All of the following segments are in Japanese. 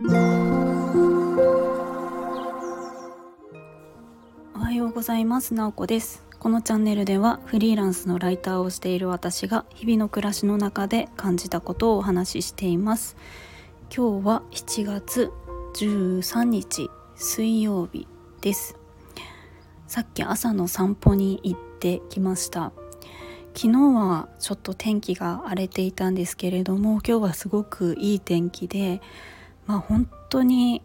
おはようございます。なおこです。このチャンネルではフリーランスのライターをしている私が日々の暮らしの中で感じたことをお話ししています。今日は7月13日水曜日です。さっき朝の散歩に行ってきました。昨日はちょっと天気が荒れていたんですけれども今日はすごくいい天気でまあ本当に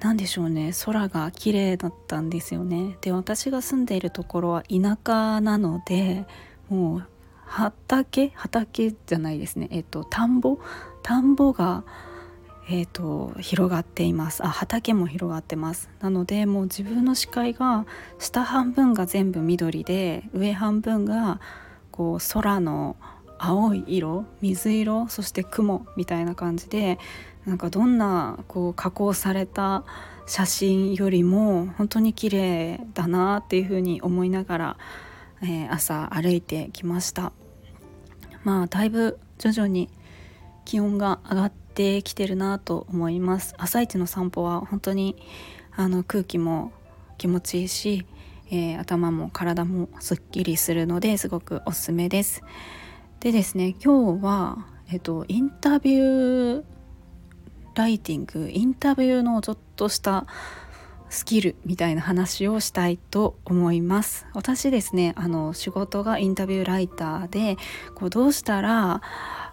何でしょうね。空が綺麗だったんですよね。で私が住んでいるところは田舎なのでもう畑畑じゃないですね。えっと田んぼ？田んぼがえーと、広がっています。あ畑も広がってます。なのでもう自分の視界が下半分が全部緑で上半分がこう空の青い色水色そして雲みたいな感じでなんかどんなこう加工された写真よりも本当に綺麗だなっていうふうに思いながら、えー、朝歩いてきました。まあだいぶ徐々に気温が上がってきてるなと思います。朝一の散歩は本当にあの空気も気持ちいいし、えー、頭も体もすっきりするのですごくおすすめです。でですね今日はえっとインタビューライティングインタビューのちょっとしたスキルみたいな話をしたいと思います私ですねあの仕事がインタビューライターでこうどうしたら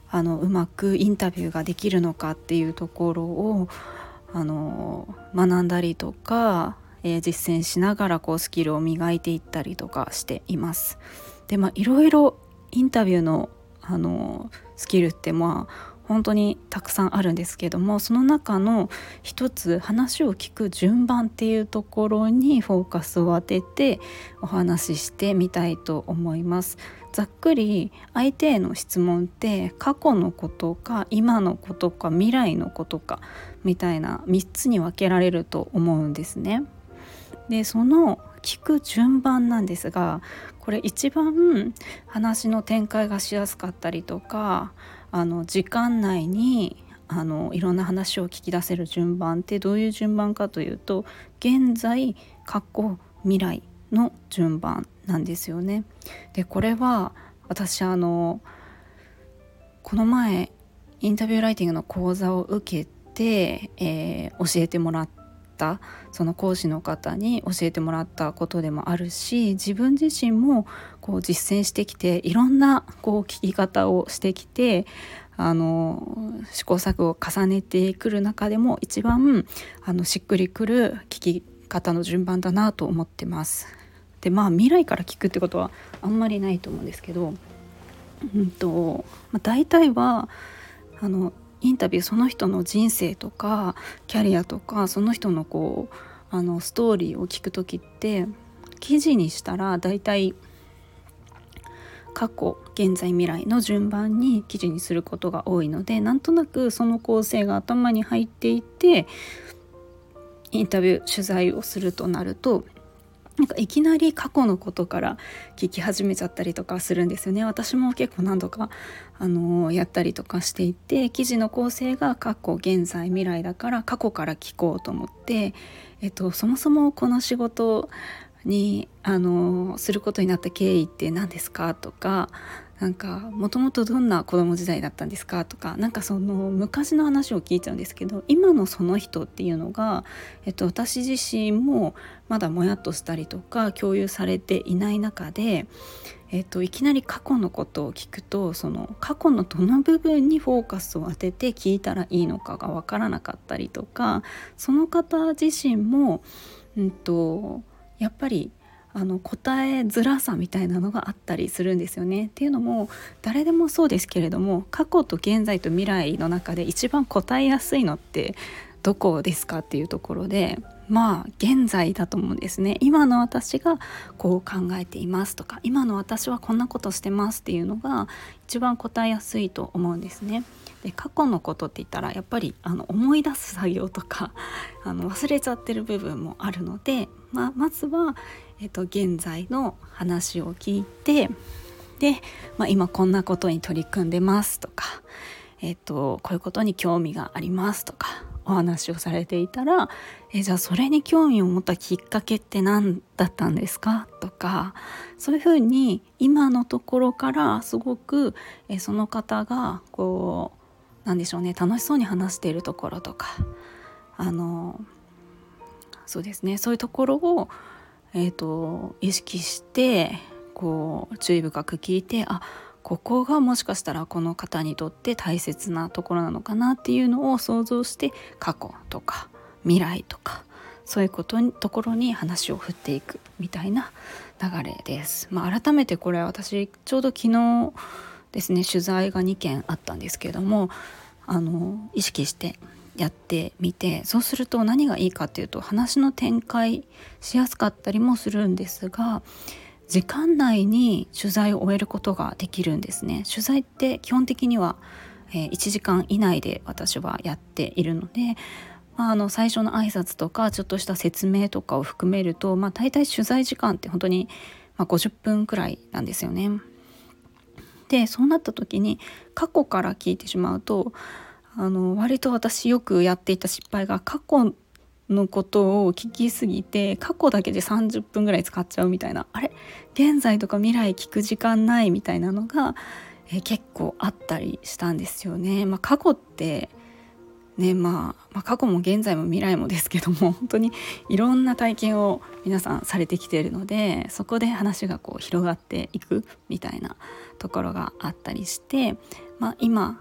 あのうまくインタビューができるのかっていうところをあの学んだりとか、えー、実践しながらこうスキルを磨いていったりとかしています。でまあいろいろインタビューのあのスキルってまあ本当にたくさんあるんですけどもその中の一つ話を聞く順番っていうところにフォーカスを当ててお話ししてみたいと思います。ざっくり相手への質問って過去のことか今のことか未来のことかみたいな3つに分けられると思うんですね。でその聞く順番なんですがこれ一番話の展開がしやすかったりとかあの時間内にあのいろんな話を聞き出せる順番ってどういう順番かというと現在過去未来の順番なんですよね。でこれは私あのこの前インタビューライティングの講座を受けて、えー、教えてもらったその講師の方に教えてもらったことでもあるし自分自身もこう実践してきていろんなこう聞き方をしてきてあの試行錯誤を重ねてくる中でも一番あのしっくりくる聞き方の順番だなと思ってます。でまあ未来から聞くってことはあんまりないと思うんですけど、うんとまあ、大体はあのインタビューその人の人生とかキャリアとかその人のこうあのストーリーを聞く時って記事にしたら大体過去現在未来の順番に記事にすることが多いのでなんとなくその構成が頭に入っていてインタビュー取材をするとなるとなんかいきなり過去のことから聞き始めちゃったりとかするんですよね。私も結構何度か、あのー、やったりとかしていて記事の構成が過去現在未来だから過去から聞こうと思って、えっと、そもそもこの仕事に、あの、することになった経緯って何ですかとかなんかもともとどんな子供時代だったんですかとかなんかその昔の話を聞いちゃうんですけど今のその人っていうのが、えっと、私自身もまだもやっとしたりとか共有されていない中で、えっと、いきなり過去のことを聞くとその過去のどの部分にフォーカスを当てて聞いたらいいのかが分からなかったりとかその方自身も、うんとやっぱりあの答えづらさみたいなのがあったりするんですよね。っていうのも誰でもそうですけれども過去と現在と未来の中で一番答えやすいのってどこですかっていうところでまあ現在だと思うんですね今の私がこう考えていますとか今の私はこんなことしてますっていうのが一番答えやすいと思うんですね。で過去のことって言ったらやっぱりあの思い出す作業とか あの忘れちゃってる部分もあるので、まあ、まずは、えっと、現在の話を聞いてで、まあ、今こんなことに取り組んでますとか、えっと、こういうことに興味がありますとかお話をされていたらえじゃあそれに興味を持ったきっかけって何だったんですか？とかそういうふうに今のところからすごくえその方がこうなんでしょうね楽しそうに話しているところとかあのそうですねそういうところを、えーと、意識してこう注意深く聞いてあここがもしかしたらこの方にとって大切なところなのかなっていうのを想像して過去とか未来とかそういうことにところに話を振っていくみたいな流れです。まあ、改めてこれ私ちょうど昨日ですね取材が2件あったんですけどもあの意識してやってみてそうすると何がいいかっていうと話の展開しやすかったりもするんですが時間内に取材を終えることができるんですね取材って基本的には、え、1時間以内で私はやっているので、まあ、あの最初の挨拶とかちょっとした説明とかを含めると、まあ、大体取材時間って本当に、まあ、50分くらいなんですよね。でそうなった時に過去から聞いてしまうとあの割と私よくやっていた失敗が過去のことを聞きすぎて過去だけで30分ぐらい使っちゃうみたいなあれ？現在とか未来聞く時間ないみたいなのが、え結構あったりしたんですよね。まあ、過去ってねまあ、まあ、過去も現在も未来もですけども 本当にいろんな体験を皆さんされてきているのでそこで話がこう広がっていくみたいなところがあったりして、まあ、今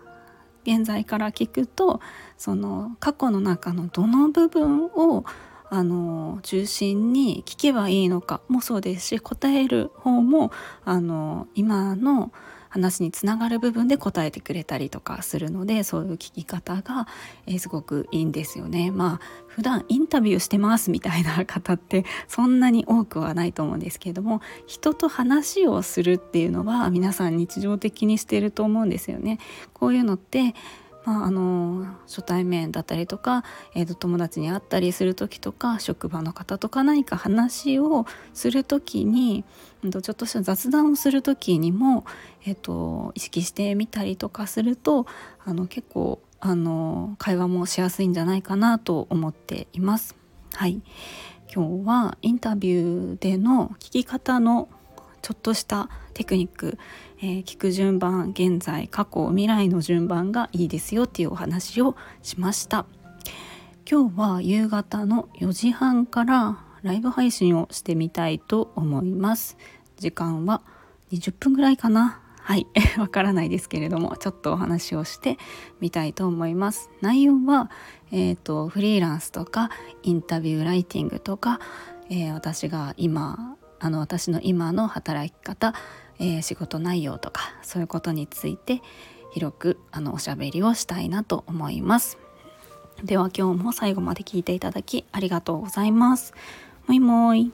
現在から聞くとその過去の中のどの部分をあの中心に聞けばいいのかもそうですし答える方もあの今の話につながる部分で答えてくれたりとかするのでそういう聞き方が、えー、すごくいいんですよね。まあ普段インタビューしてますみたいな方ってそんなに多くはないと思うんですけれども人と話をするっていうのは皆さん日常的にしてると思うんですよね。こういうのってまあ、あの初対面だったりとか、えー、と友達に会ったりする時とか職場の方とか何か話をする時に、えー、とちょっとした雑談をする時にも、えー、と意識してみたりとかするとあの結構あの会話もしやすいんじゃないかなと思っています。はい今日はインタビューでの聞き方のちょっとしたテクニック、えー、聞く順番現在過去未来の順番がいいですよっていうお話をしました。今日は夕方の4時半からライブ配信をしてみたいと思います。時間は20分ぐらいかな。はい。わからないですけれどもちょっとお話をしてみたいと思います。内容は、えーと、フリーランスとかインタビューライティングとか、えー、私が今あの私の今の働き方、えー、仕事内容とかそういうことについて広くあのおしゃべりをしたいなと思います。では今日も最後まで聞いていただきありがとうございます。もいもい。